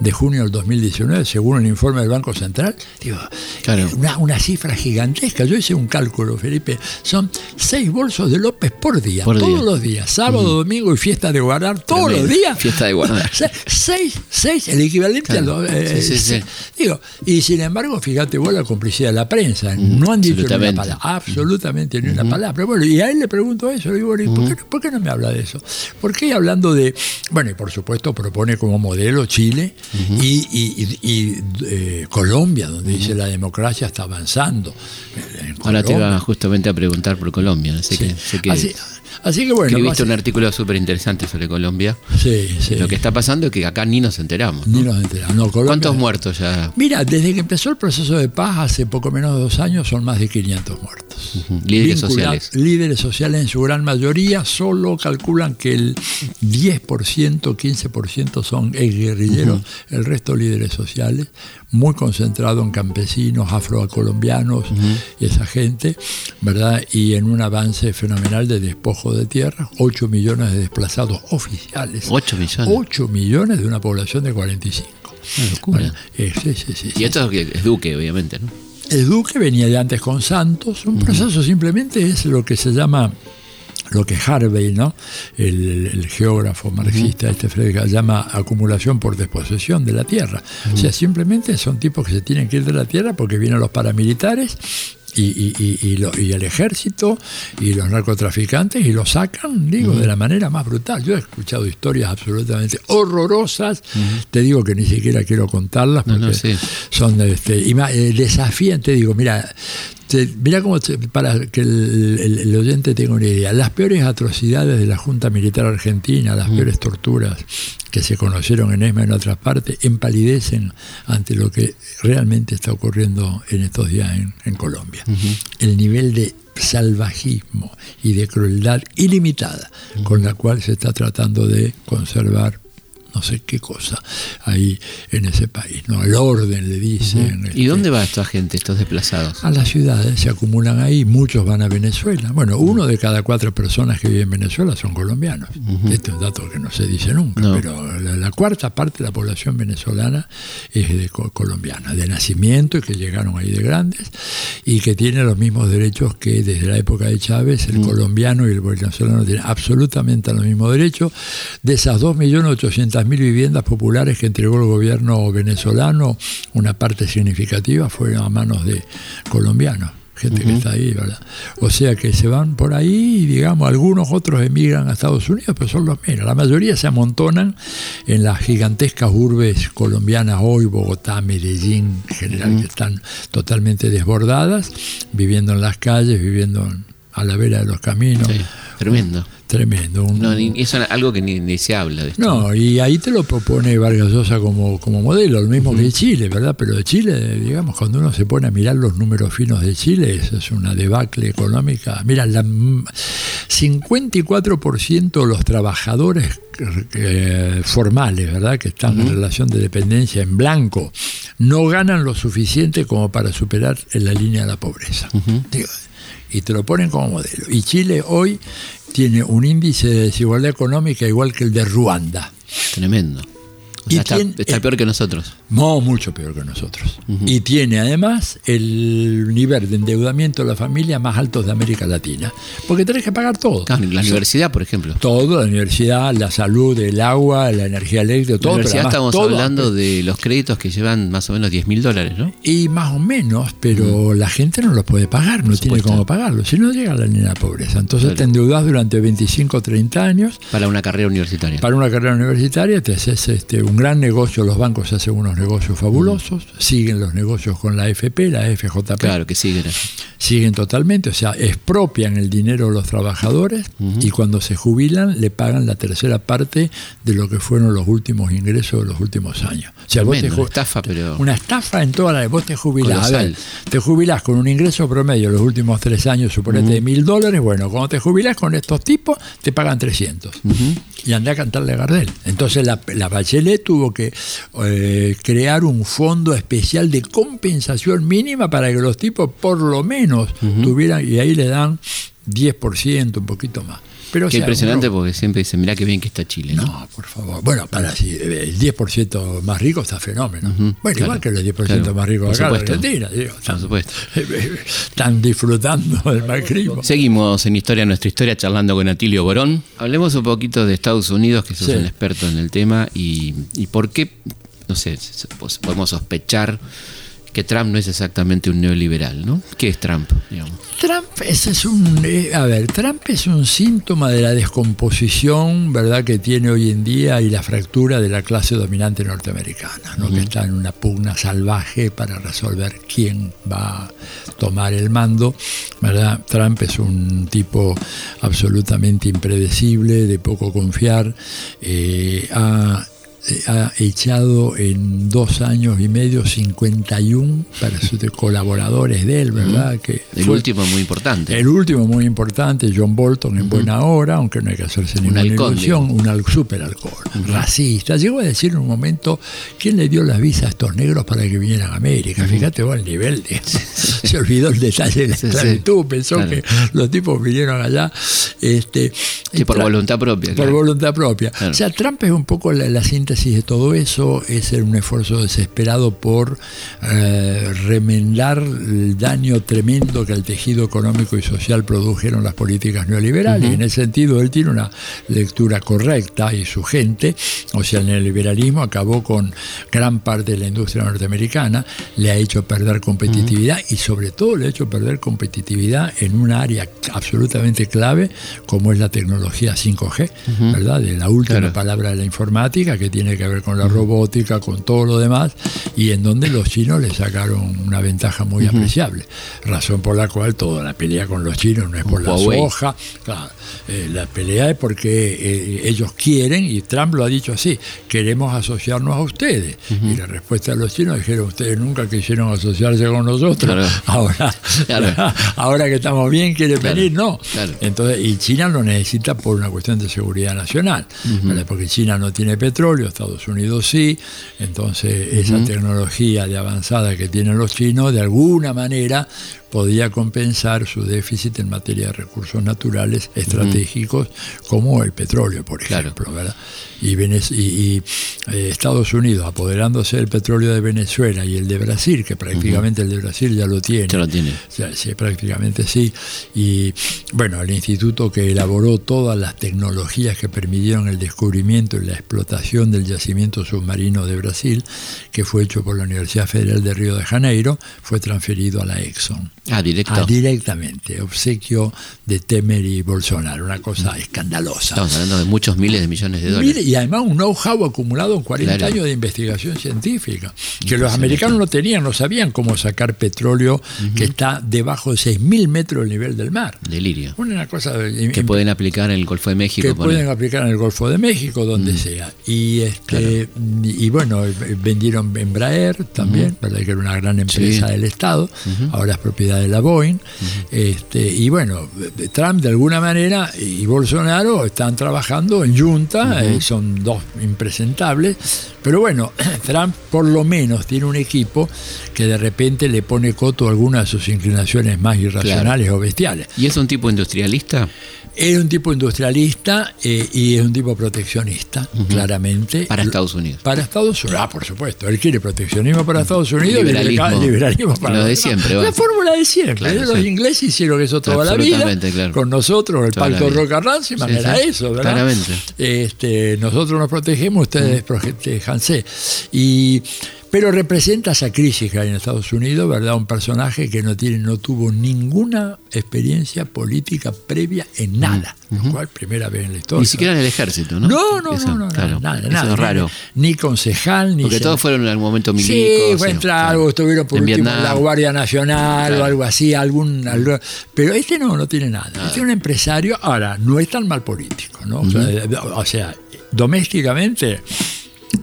de junio del 2019, según el informe del Banco Central? Digo, Claro. una, una cifra gigantesca. Yo hice un cálculo, Felipe. Son seis bolsos de López por día, Por todos día. los días. Sábado, domingo y fiesta de guardar, todos los días. Fiesta de guardar. (laughs) Se- seis, seis, el equivalente Claro. a los. eh, Sí, sí, se- sí. Digo, y sin embargo, fíjate vos la complicidad de la prensa. No han dicho ni una palabra. Absolutamente ni una palabra. Pero bueno, y a él le pregunto eso. Le digo, bueno, ¿y por, qué, por qué no me habla de eso? ¿Por qué hablando de. Bueno, y por supuesto propone como modelo Chile y, y- y- y, eh, Colombia, donde dice la democracia está avanzando. En Ahora te iba justamente a preguntar por Colombia. Así que, sé que Así, así que bueno. escribiste un artículo súper interesante sobre Colombia. Sí, sí. Lo que está pasando es que acá ni nos enteramos. ¿no? Ni nos enteramos. No, Colombia- ¿Cuántos muertos ya? Mira, desde que empezó el proceso de paz, hace poco menos de dos años, son más de 500 muertos. Líderes Vincula- sociales. Líderes sociales en su gran mayoría, solo calculan que el 10%, 15% son exguerrilleros, el resto líderes sociales, muy concentrado en campesinos, afrocolombianos y esa gente, ¿verdad? Y en un avance fenomenal de despojo de tierra, 8 millones de desplazados oficiales. 8 millones. 8 millones de una población de 45. Una locura. Sí, sí, sí, Y esto es es Duque, obviamente, ¿no? El Duque venía de antes con Santos. Un proceso simplemente es lo que se llama, lo que Harvey, ¿no? el, geógrafo marxista, este Frederick, llama acumulación por desposesión de la tierra. O sea, simplemente son tipos que se tienen que ir de la tierra porque vienen los paramilitares. Y, y- y- y lo- y el ejército y los narcotraficantes y lo sacan, digo, de la manera más brutal. Yo he escuchado historias absolutamente horrorosas, te digo que ni siquiera quiero contarlas No, porque no, sí. son este, eh, desafiantes, digo, mira, mira cómo, para que el, el- el oyente tenga una idea, las peores atrocidades de la Junta Militar Argentina, las peores torturas que se conocieron en ESMA y en otras partes, empalidecen ante lo que realmente está ocurriendo en estos días en, en Colombia. El nivel de salvajismo y de crueldad ilimitada con la cual se está tratando de conservar no sé qué cosa ahí en ese país, ¿no? El orden le dicen. ¿Y dónde este, va esta gente, estos desplazados? A las ciudades, se acumulan ahí, muchos van a Venezuela. Bueno, uno de cada cuatro personas que viven en Venezuela son colombianos. Este es un dato que no se dice nunca, pero la, cuarta parte de la población venezolana es de colombiana, de nacimiento y que llegaron ahí de grandes y que tienen los mismos derechos que desde la época de Chávez el colombiano y el venezolano tienen absolutamente los mismos derechos. De esas 2.800.000 mil viviendas populares que entregó el gobierno venezolano, una parte significativa fue a manos de colombianos gente que está ahí, ¿verdad? O sea que se van por ahí y, digamos, algunos otros emigran a Estados Unidos, pero son los menos. La mayoría se amontonan en las gigantescas urbes colombianas hoy, Bogotá, Medellín, en general, que están totalmente desbordadas, viviendo en las calles, viviendo a la vera de los caminos. tremendo. Tremendo. no, eso es algo que ni, se habla de esto. No, y ahí te lo propone Vargas Llosa como, como modelo, lo mismo que Chile, ¿verdad? Pero de Chile, digamos, cuando uno se pone a mirar los números finos de Chile, eso es una debacle económica. Mira, la 54% de los trabajadores eh, formales, ¿verdad? Que están en relación de dependencia en blanco, no ganan lo suficiente como para superar en la línea de la pobreza. Y te lo ponen como modelo. Y Chile hoy tiene un índice de desigualdad económica igual que el de Ruanda. Tremendo está, eh, peor que nosotros. No, mucho peor que nosotros. Y tiene además el nivel de endeudamiento de la familia más alto de América Latina. Porque tenés que pagar todo. la universidad, por ejemplo. Todo, la universidad, la salud, el agua, la energía eléctrica, todo. La universidad estamos hablando de los créditos que llevan más o menos 10 mil dólares, ¿no? Y más o menos, pero la gente no los puede pagar, no tiene cómo pagarlo. Si no llega a la línea de pobreza. Entonces te endeudas durante 25 o 30 años. Para una carrera universitaria. Para una carrera universitaria te haces este, un gran negocio, los bancos hacen unos negocios fabulosos, siguen los negocios con la FP, la FJP. Claro que siguen. Siguen totalmente, o sea, expropian el dinero de los trabajadores y cuando se jubilan le pagan la tercera parte de lo que fueron los últimos ingresos de los últimos años. O sea, una estafa, pero... Una estafa en toda la... Vos te jubilás, te jubilás con un ingreso promedio los últimos tres años, suponete de mil dólares, bueno, cuando te jubilás con estos tipos, te pagan 300. Y andé a cantarle a Gardel. Entonces la, la Bachelet tuvo que eh, crear un fondo especial de compensación mínima para que los tipos por lo menos tuvieran, y ahí le dan 10%, un poquito más. Pero, Qué impresionante porque siempre dicen, mirá qué bien que está Chile. No, por favor. Bueno, para si el 10% más rico está fenómeno. bueno, igual que el 10% más rico acá en Argentina. Digo, están, por supuesto. (laughs) están disfrutando (laughs) del macrismo. Seguimos en Historia Nuestra Historia charlando con Atilio Borón. Hablemos un poquito de Estados Unidos, que sos un experto en el tema, y, y por qué, no sé, podemos sospechar que Trump no es exactamente un neoliberal, ¿no? ¿Qué es Trump? Trump es, un, eh, a ver, Trump es un síntoma de la descomposición, ¿verdad?, que tiene hoy en día y la fractura de la clase dominante norteamericana, ¿no? Que está en una pugna salvaje para resolver quién va a tomar el mando, ¿verdad? Trump es un tipo absolutamente impredecible, de poco confiar, eh, ha ha echado en dos años y medio 51 colaboradores de él, ¿verdad? Que el último muy importante. El último muy importante, John Bolton en buena hora, aunque no hay que hacerse ninguna ilusión, un super alcohol, racista. Llegó a decir en un momento, ¿quién le dio las visas a estos negros para que vinieran a América? Fíjate vos el nivel de... (laughs) se olvidó el detalle de la esclavitud, pensó que los tipos vinieron allá. Este, por voluntad propia. Por voluntad propia. O sea, Trump es un poco la, la de todo eso es un esfuerzo desesperado por eh, remendar el daño tremendo que el tejido económico y social produjeron las políticas neoliberales. Y en ese sentido, él tiene una lectura correcta y su gente, o sea, el neoliberalismo acabó con gran parte de la industria norteamericana, le ha hecho perder competitividad y sobre todo le ha hecho perder competitividad en un área absolutamente clave como es la tecnología 5G, ¿verdad? De la última palabra de la informática que tiene tiene que ver con la robótica, con todo lo demás, y en donde los chinos le sacaron una ventaja muy apreciable. Razón por la cual toda la pelea con los chinos no es por la soja, eh, la pelea es porque eh, ellos quieren, y Trump lo ha dicho así, queremos asociarnos a ustedes. Y la respuesta de los chinos dijeron, ustedes nunca quisieron asociarse con nosotros, (laughs) ahora, (laughs) ahora que estamos bien, quieren venir, no. Entonces, y China lo necesita por una cuestión de seguridad nacional, porque China no tiene petróleo, Estados Unidos sí, entonces esa tecnología de avanzada que tienen los chinos de alguna manera podía compensar su déficit en materia de recursos naturales estratégicos como el petróleo, por ejemplo. ¿verdad? Y, y, eh, Estados Unidos apoderándose del petróleo de Venezuela y el de Brasil, que prácticamente el de Brasil ya lo tiene. Ya lo tiene. sí, prácticamente sí. Y bueno, el instituto que elaboró todas las tecnologías que permitieron el descubrimiento y la explotación del yacimiento submarino de Brasil, que fue hecho por la Universidad Federal de Río de Janeiro, fue transferido a la Exxon. Ah, directo. Ah, directamente, obsequio de Temer y Bolsonaro, una cosa escandalosa. Estamos hablando de muchos miles de millones de dólares. y además un know-how acumulado en 40 años de investigación científica, que los americanos no tenían, no sabían cómo sacar petróleo que está debajo de 6.000 metros del nivel del mar. Delirio. Una cosa que pueden aplicar en el Golfo de México. Que pueden aplicar en el Golfo de México, donde sea. Y este y bueno, vendieron Embraer también, que era una gran empresa del Estado, ahora es propiedad de la Boeing. este, y bueno, Trump de alguna manera y Bolsonaro están trabajando en junta, eh, son dos impresentables, pero bueno, (clears throat) Trump por lo menos tiene un equipo que de repente le pone coto a algunas de sus inclinaciones más irracionales o bestiales. ¿Y es un tipo industrialista? Es un tipo industrialista eh, y es un tipo proteccionista, claramente. Para Estados Unidos. Para Estados Unidos, ah, por supuesto. Él quiere proteccionismo para Estados Unidos liberalismo, y liberalismo para Lo de siempre. La fórmula siempre. los ingleses hicieron eso toda la vida. Con nosotros, el pacto Roca-Ranciman era eso, ¿verdad? Claramente. Este, nosotros nos protegemos, ustedes protejanse. Y pero representa esa crisis que hay en Estados Unidos, ¿verdad? Un personaje que no tiene, no tuvo ninguna experiencia política previa en nada, lo cual primera vez en la historia. Ni siquiera en el ejército, ¿no? No, no, no, no, nada, nada. es raro. Ni, concejal, ni. Porque todos fueron en algún momento milicos. Sí, fue entrar algo, estuvieron por último en la Guardia Nacional o algo así, algún, pero este no, no tiene nada. Este es un empresario, ahora, no es tan mal político, ¿no? o sea domésticamente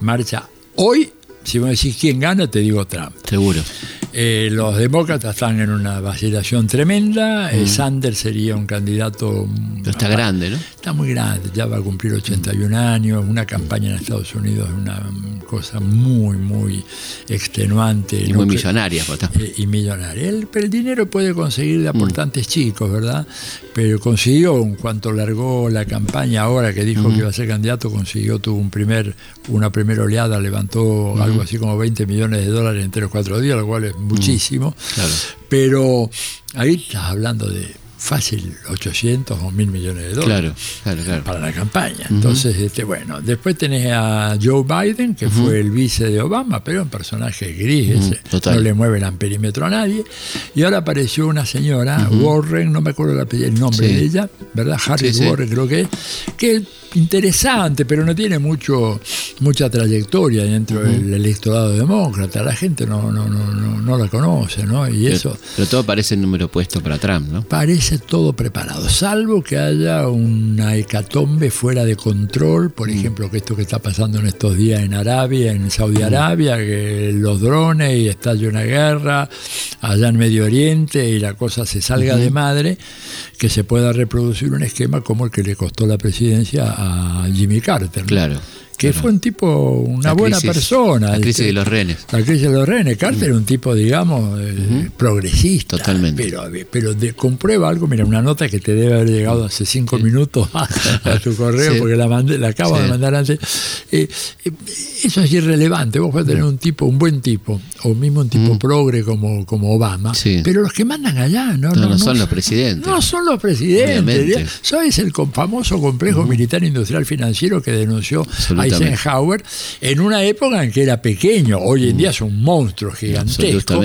marcha hoy si me decís quién gana, te digo Trump. Seguro. Eh, los demócratas están en una vacilación tremenda. Eh, mm. Sanders sería un candidato. está grande, ¿no? Está muy grande, ya va a cumplir 81 años. Una campaña en Estados Unidos es una cosa muy, muy extenuante. Y muy millonaria, pues, eh, Y millonaria. El, el, dinero puede conseguir de aportantes mm. chicos, ¿verdad? Pero consiguió, en cuanto largó la campaña, ahora que dijo que iba a ser candidato, consiguió, tuvo un primer, una primera oleada, levantó algo así como 20 millones de dólares en 3 o 4 días, lo cual es muchísimo. Pero ahí estás hablando de fácil 800 o 1000 millones de dólares para la campaña. Entonces, este, bueno, después tenés a Joe Biden, que fue el vice de Obama, pero un personaje gris, no le mueve el amperímetro a nadie. Y ahora apareció una señora, Warren, no me acuerdo el, nombre de ella, ¿verdad? Harris Warren creo que es, que interesante, pero no tiene mucho mucha trayectoria dentro del electorado demócrata. La gente no, no, no, no, la conoce, ¿no? Y pero, eso. Pero todo parece el número puesto para Trump, ¿no? Parece todo preparado, salvo que haya una hecatombe fuera de control, por ejemplo, que esto que está pasando en estos días en Arabia, en Saudi Arabia, que los drones y estalla una guerra allá en Medio Oriente y la cosa se salga de madre, que se pueda reproducir un esquema como el que le costó la presidencia a Jimmy Carter. Claro que fue un tipo, una buena persona. La crisis de los rehenes. La crisis de los rehenes. Carter era un tipo, digamos, eh, progresista. Totalmente. Pero, pero comprueba algo, mira, una nota que te debe haber llegado hace cinco minutos a, tu correo, (laughs) porque la, mandé, la acabo de mandar antes. Eh, eh, eso es irrelevante. Vos podés tener un tipo, un buen tipo, o mismo un tipo progre como, como Obama, pero los que mandan allá no, no, no, son los presidentes. No son los presidentes. ¿Sabes el famoso complejo militar industrial financiero que denunció Eisenhower en una época en que era pequeño, hoy en día es un monstruo gigantesco.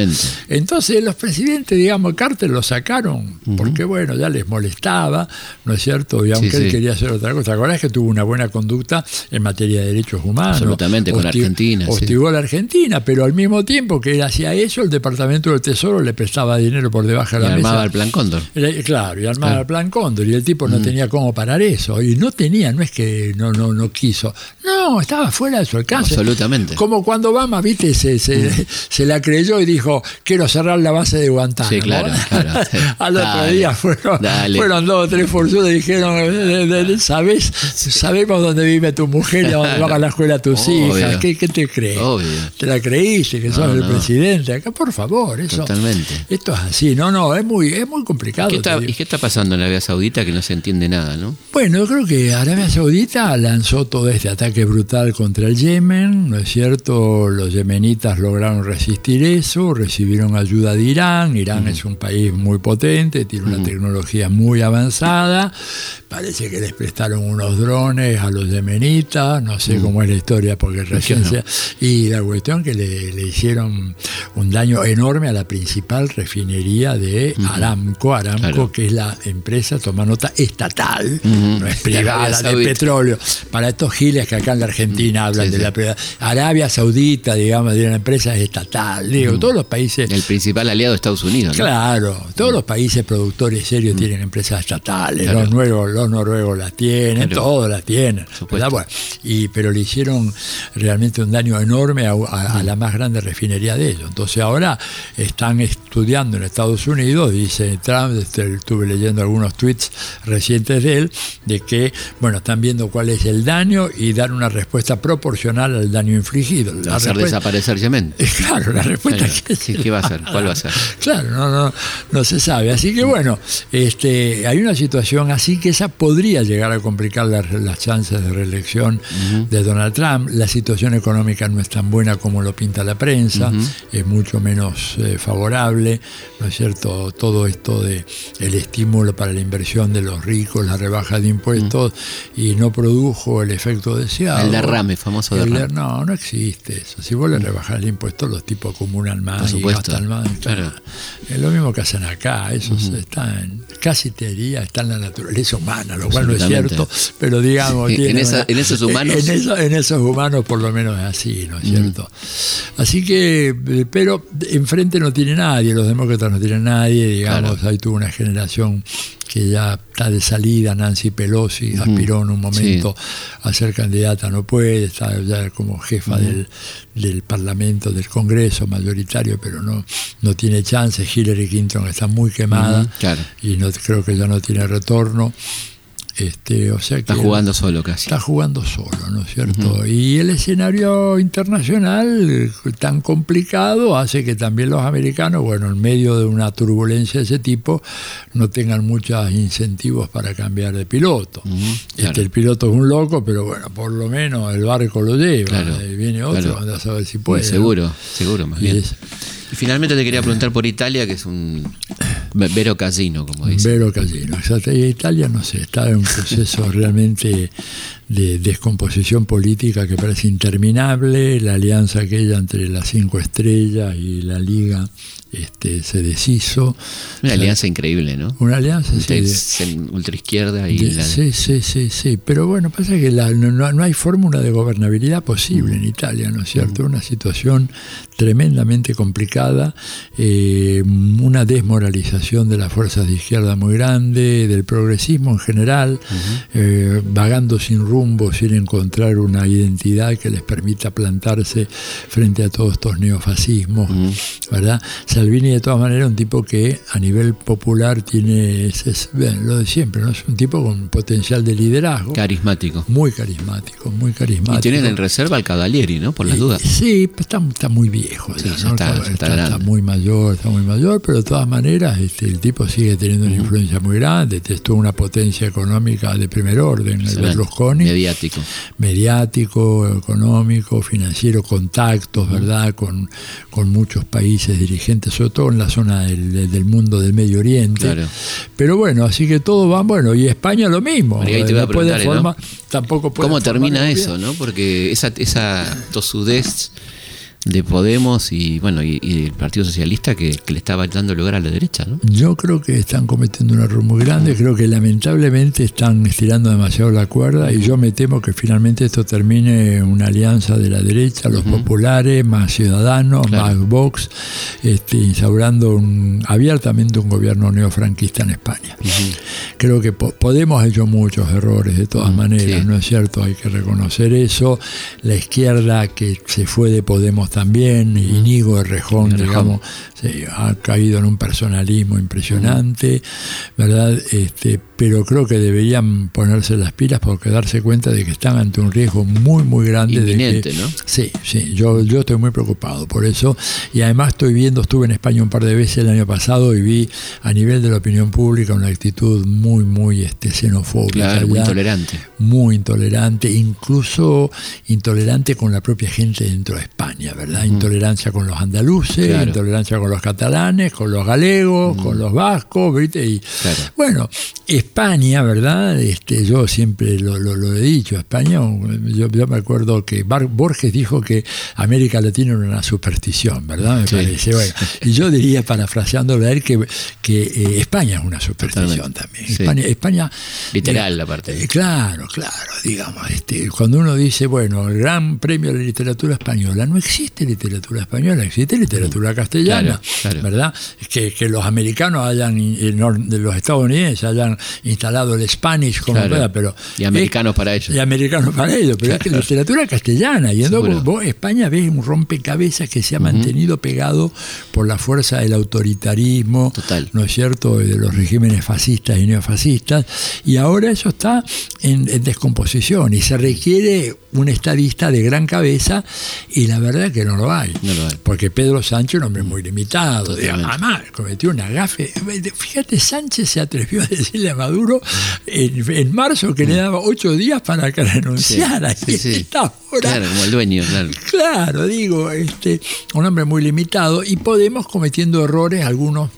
Entonces los presidentes, digamos, Carter lo sacaron porque bueno, ya les molestaba, ¿no es cierto? Y aunque él quería hacer otra cosa, ¿te es que tuvo una buena conducta en materia de derechos humanos? Absolutamente, con Argentina. Hostigó a la Argentina, pero al mismo tiempo que él hacía eso, el Departamento del Tesoro le prestaba dinero por debajo de la y mesa. armaba el plan Cóndor. Claro, y armaba el plan Cóndor. Y el tipo no tenía cómo parar eso. Y no tenía, no es que no, no, no quiso. No no, estaba fuera de su alcance. Absolutamente. Como cuando Obama, viste, se, se, (laughs) la creyó y dijo, quiero cerrar la base de Guantánamo. Sí, claro, claro. (laughs) Al otro día fueron, fueron, dos o tres forzudos y dijeron, ¿sabes? Sabemos dónde vive tu mujer y dónde van a la escuela tus (laughs) hijas. ¿Qué, te crees? Obvio. ¿Te la creíste que sos el presidente? Acá, por favor, eso. Totalmente. Esto es así. No, no, es muy, es muy complicado. ¿Y qué está pasando en Arabia Saudita que no se entiende nada, no? Bueno, yo creo que Arabia Saudita lanzó todo este ataque brutal contra el Yemen, ¿no es cierto? Los yemenitas lograron resistir eso, recibieron ayuda de Irán. Irán es un país muy potente, tiene una tecnología muy avanzada. Parece que les prestaron unos drones a los yemenitas, no sé cómo es la historia porque recién Y la cuestión que le, hicieron un daño enorme a la principal refinería de Aramco, Aramco que es la empresa, toma nota, estatal, no es privada de petróleo. Para estos giles que acá en la Argentina hablan de la Arabia Saudita, digamos, de una empresa estatal. Digo, todos los países. El principal aliado de Estados Unidos. Claro, todos los países productores serios tienen empresas estatales. Los, nuevos, los noruegos las tienen, todos las tienen. y, pero le hicieron realmente un daño enorme a, la más grande refinería de ellos. Entonces ahora están estudiando en Estados Unidos, dice Trump, este, estuve leyendo algunos tweets recientes de él, de que, bueno, están viendo cuál es el daño y dar una respuesta proporcional al daño infligido. hacer desaparecer Yemen. (laughs) Claro, la respuesta ¿Qué va a hacer? ¿Cuál va a ser? (laughs) Claro, no, no, no se sabe. Así que bueno, este, hay una situación así que esa podría llegar a complicar las, chances de reelección de Donald Trump. La situación económica no es tan buena como lo pinta la prensa, es mucho menos eh, favorable, ¿no es cierto? Todo esto de el estímulo para la inversión de los ricos, la rebaja de impuestos, y no produjo el efecto deseado. El derrame, famoso derrame. no, no existe eso. Si vos le rebajas el impuesto, los tipos acumulan más y gastan más. Es lo mismo que hacen acá, eso está en, casi te diría, está en la naturaleza humana, lo cual no es cierto, pero digamos... en, esos humanos... En, esos humanos por lo menos es así, ¿no es cierto? Así que, eh, pero enfrente no tiene nadie, los demócratas no tienen nadie, digamos, ahí tuvo una generación que ya está de salida, Nancy Pelosi aspiró en un momento a ser candidata, no puede, está ya como jefa del, del, Parlamento, del Congreso mayoritario, pero no, no tiene chance, Hillary Clinton está muy quemada y no creo que ya no tiene retorno. Este, o sea está jugando solo casi. Está jugando solo, ¿no es cierto? Y el escenario internacional tan complicado hace que también los americanos, bueno, en medio de una turbulencia de ese tipo, no tengan muchos incentivos para cambiar de piloto. este, el piloto es un loco, pero bueno, por lo menos el barco lo lleva. y viene otro, a saber si puede. Seguro, seguro, más bien. Y finalmente te quería preguntar por Italia, que es un vero casino, como dice. Vero casino, exacto. Y Italia, no sé, está en un proceso (laughs) realmente de descomposición política que parece interminable. La alianza aquella entre las cinco estrellas y la Liga este, se deshizo. Una alianza increíble, ¿no? Una alianza, sí. ultraizquierda y la... Sí, sí, sí, sí. Pero bueno, pasa que no, hay fórmula de gobernabilidad posible en Italia, ¿no es cierto? Una situación tremendamente complicada, eh, una desmoralización de las fuerzas de izquierda muy grande, del progresismo en general, eh, vagando sin rumbo, sin encontrar una identidad que les permita plantarse frente a todos estos neofascismos, ¿verdad? Salvini de todas maneras un tipo que a nivel popular tiene, es, lo de siempre, ¿no? es un tipo con potencial de liderazgo. Carismático. Muy carismático, muy carismático. Y tienen en reserva al Cavalieri, ¿no? Por las dudas. Sí, está, está muy viejo. está, muy mayor, está muy mayor, pero de todas maneras este, el tipo sigue teniendo una influencia muy grande, testó una potencia económica de primer orden, el Berlusconi. Mediático. Mediático, económico, financiero, contactos, ¿verdad? Con, con muchos países dirigentes, sobre todo en la zona del, mundo del Medio Oriente. Pero bueno, así que todo va bueno. Y España lo mismo. tampoco ¿Cómo termina eso, no? Porque esa, esa tosudez de Podemos y bueno y, el Partido Socialista que, le estaba dando lugar a la derecha, ¿no? Yo creo que están cometiendo un error muy grande, creo que lamentablemente están estirando demasiado la cuerda y yo me temo que finalmente esto termine una alianza de la derecha, los populares, más ciudadanos, más Vox, este, instaurando un, abiertamente un gobierno neofranquista en España. Creo que Podemos ha hecho muchos errores de todas maneras, ¿no es cierto? Hay que reconocer eso. La izquierda que se fue de Podemos también, Inigo Errejón, digamos, ha caído en un personalismo impresionante, ¿verdad? Este, pero creo que deberían ponerse las pilas porque darse cuenta de que están ante un riesgo muy, muy grande. de que, ¿no? Sí, sí, yo, yo estoy muy preocupado por eso. Y además estoy viendo, estuve en España un par de veces el año pasado y vi a nivel de la opinión pública una actitud muy, muy este, xenofóbica. muy intolerante. Muy intolerante, incluso intolerante con la propia gente dentro de España, ¿verdad? Intolerancia con los andaluces, intolerancia con los catalanes, con los galegos, con los vascos, ¿viste? Y bueno, España, ¿verdad? Este, yo siempre lo, he dicho, España, yo, me acuerdo que Borges dijo que América Latina era una superstición, ¿verdad? Me parece. Bueno, y yo diría, parafraseándolo a él, que, que eh, España es una superstición también. España, España Literal la parte. Eh, claro, claro, digamos, este, cuando uno dice, bueno, el gran premio de la literatura española, no existe literatura española, existe literatura castellana. ¿verdad? Que, que, los americanos hayan, de los estadounidenses hayan instalado el Spanish como pero... Y americanos para ellos. Y americanos para ellos, pero es que literatura castellana, y entonces vos, España ves un rompecabezas que se ha mantenido pegado por la fuerza del autoritarismo, ¿no es cierto?, de los regímenes fascistas y neofascistas, y ahora eso está en, descomposición, y se requiere un estadista de gran cabeza, y la verdad es que no lo hay, no lo hay. porque Pedro Sánchez es un hombre muy limitado Además, cometió una gafe. Fíjate, Sánchez se atrevió a decirle a Maduro en, marzo que le daba ocho días para que renunciara. claro, como el dueño, claro. Claro, digo, este, un hombre muy limitado y Podemos cometiendo errores, algunos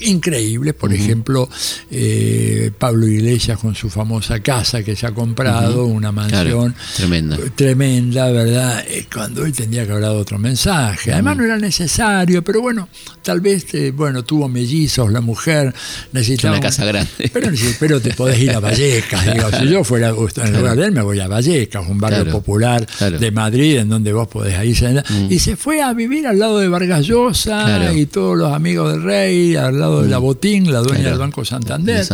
increíbles. Por ejemplo, eh, Pablo Iglesias con su famosa casa que se ha comprado, una mansión tremenda. tremenda, ¿verdad? Eh, cuando él tendría que haber dado otro mensaje. Además no era necesario, pero bueno, tal vez, eh, bueno, tuvo mellizos, la mujer necesitaba... Una casa grande. Pero, pero te podés ir a Vallecas, (laughs) digo, si yo fuera en lugar de él me voy a Vallecas, un barrio popular de Madrid en donde vos podés. Mm. Y se fue a vivir al lado de Vargas Llosa y todos los amigos del rey, al lado de la mm. Botín, la dueña del Banco Santander,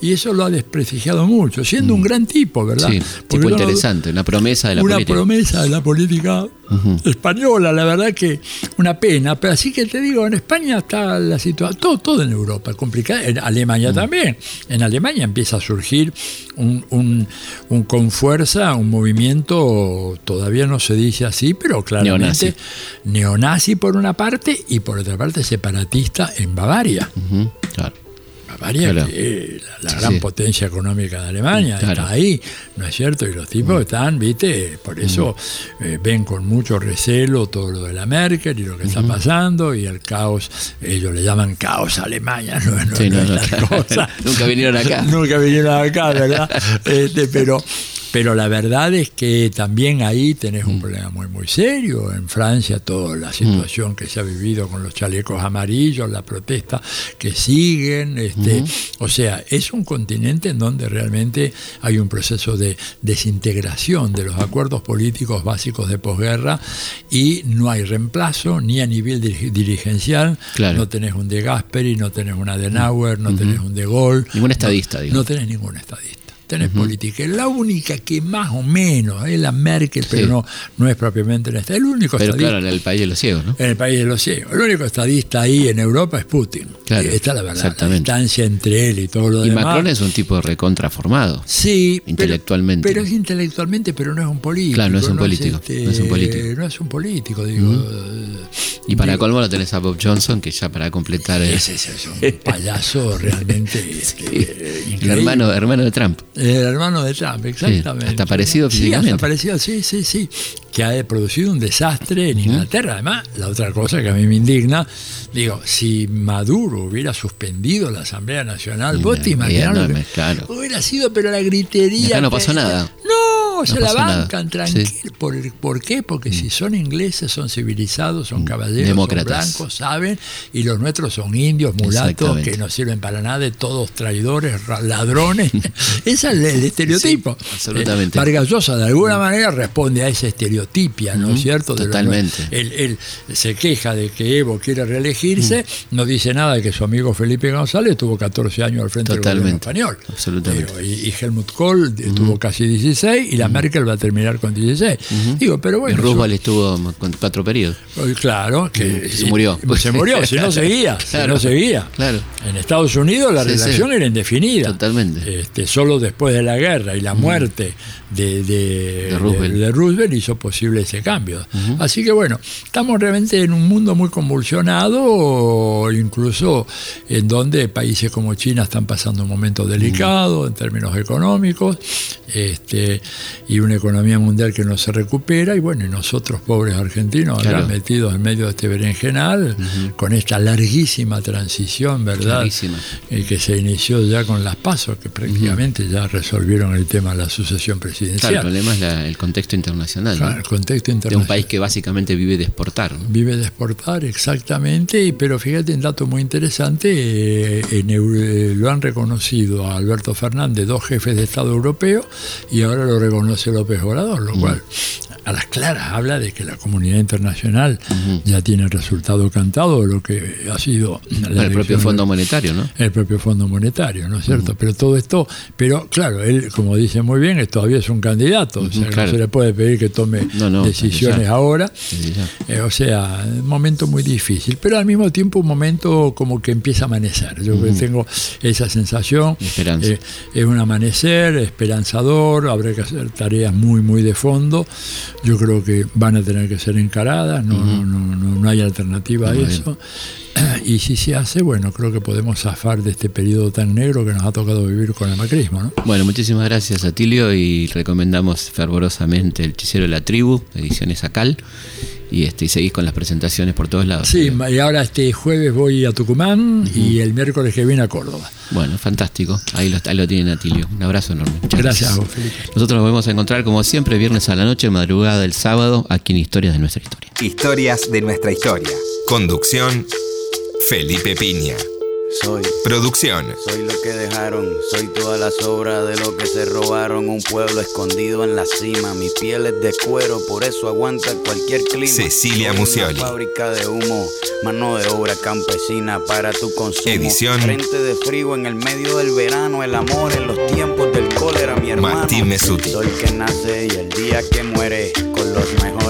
Y eso lo ha desprestigiado mucho, siendo un mm. gran tipo, ¿verdad? Sí, tipo interesante, una promesa de la política. Una promesa de la política española, la verdad que una pena. Pero así que te digo, en España está la situación, todo, todo en Europa, complicada, en Alemania también. En Alemania empieza a surgir un, con fuerza un movimiento, todavía no se dice así, pero claramente neonazi, por una parte y por otra parte separatista en Bavaria. Claro. La, gran potencia económica de Alemania, está ahí, ¿no es cierto? Y los tipos están, viste, por eso eh, ven con mucho recelo todo lo de la Merkel y lo que está pasando y el caos, ellos le llaman caos a Alemania, no, Nunca vinieron acá. Nunca vinieron acá, ¿verdad? (laughs) Este, pero pero la verdad es que también ahí tenés un mm. problema muy, muy serio. En Francia, toda la situación que se ha vivido con los chalecos amarillos, la protesta que siguen. Este, O sea, es un continente en donde realmente hay un proceso de desintegración de los acuerdos políticos básicos de posguerra y no hay reemplazo ni a nivel dirigencial. No tenés un de Gasperi, no tenés un Adenauer, no tenés un de Gaulle. Ningún estadista, no, No tenés ningún estadista tenés política. La única que más o menos es la Merkel, pero no, no es propiamente la El único pero claro, en el país de los ciegos, ¿no? En el país de los ciegos. El único estadista ahí en Europa es Putin. Claro, está la verdad. La distancia entre él y todo lo demás. Y Macron es un tipo recontraformado. Sí. Intelectualmente. Pero, es intelectualmente, pero no es un político. Claro, no es un político. no es un político. No es un político, digo. Y para colmo lo tenés a Bob Johnson, que ya para completar. Ese es, un payaso realmente. (laughs) Este, el hermano, hermano de Trump. El hermano de Trump, exactamente. hasta parecido físicamente. Sí, hasta parecido, sí, sí, sí. Que ha producido un desastre en Inglaterra. Además, la otra cosa que a mí me indigna, digo, si Maduro hubiera suspendido la Asamblea Nacional, vos te imaginás. Claro. Hubiera sido, pero la gritería. Acá no pasó nada. No, no, se la bancan tranquilo. ¿Por, qué? Porque mm. si son ingleses, son civilizados, son mm. caballeros, son blancos, saben, y los nuestros son indios, mulatos, que no sirven para nada, todos traidores, ladrones. (laughs) Ese es el, estereotipo. absolutamente. Eh, Vargas Llosa de alguna manera responde a esa estereotipia, ¿no es cierto? Totalmente. él, se queja de que Evo quiere reelegirse, no dice nada de que su amigo Felipe González tuvo 14 años al frente del gobierno español. Absolutamente. y, Helmut Kohl tuvo casi 16 y la Merkel va a terminar con 16. Digo, pero bueno. Y Roosevelt estuvo con cuatro periodos. Claro, que se murió. se murió, si no (laughs) seguía. si no seguía. Claro. En Estados Unidos la relación era indefinida. Totalmente. Este, solo después de la guerra y la muerte de, de, Roosevelt. hizo posible ese cambio. Así que bueno, estamos realmente en un mundo muy convulsionado, incluso en donde países como China están pasando un momento delicado en términos económicos, este, y una economía mundial que no se recupera, y bueno, y nosotros pobres argentinos metidos en medio de este berenjenal, con esta larguísima transición, ¿verdad? Eh, que se inició ya con las pasos, que prácticamente ya resolvieron el tema de la sucesión presidencial. el problema es el contexto internacional. el contexto internacional. De un país que básicamente vive de exportar. Vive de exportar, exactamente, pero fíjate un dato muy interesante, eh, eh, lo han reconocido a Alberto Fernández, dos jefes de Estado europeos, y ahora lo reconoce López Obrador, lo cual a las claras habla de que la comunidad internacional ya tiene el resultado cantado de lo que ha sido el propio Fondo Monetario, ¿no? El propio Fondo Monetario, ¿no es cierto? Pero todo esto, pero claro, él, como dice muy bien, todavía es un candidato, o sea, no se le puede pedir que tome decisiones ahora. Eh, o sea, un momento muy difícil, pero al mismo tiempo un momento como que empieza a amanecer. Yo tengo esa sensación. Esperanza. Eh, es un amanecer esperanzador, habrá que hacer tareas muy, muy de fondo yo creo que van a tener que ser encaradas, no, no, no, no, hay alternativa a eso. (clears throat) Y si se hace, bueno, creo que podemos zafar de este periodo tan negro que nos ha tocado vivir con el macrismo. ¿no? Bueno, muchísimas gracias, Atilio, y recomendamos fervorosamente El Hechicero de la Tribu, ediciones Acal y, este, y seguís con las presentaciones por todos lados. Sí, y ahora este jueves voy a Tucumán y el miércoles que viene a Córdoba. Bueno, fantástico. Ahí lo, ahí lo tienen Atilio. Un abrazo enorme. gracias, a vos, Felipe. Nosotros nos vamos a encontrar como siempre viernes a la noche, madrugada del sábado, aquí en Historias de nuestra historia. Historias de nuestra historia. Conducción Felipe Piña. Soy producción. Soy lo que dejaron, soy toda la sobra de lo que se robaron. Un pueblo escondido en la cima. Mi piel es de cuero, por eso aguanta cualquier clima. Cecilia Musioli. Fábrica de humo, mano de obra campesina para tu consumo. Edición. Frente de frío en el medio del verano, el amor en los tiempos del cólera, mi hermano. Martín Mesuti. Soy el que nace y el día que muere con los mejores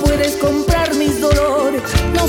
Puedes comprar mis dolores. No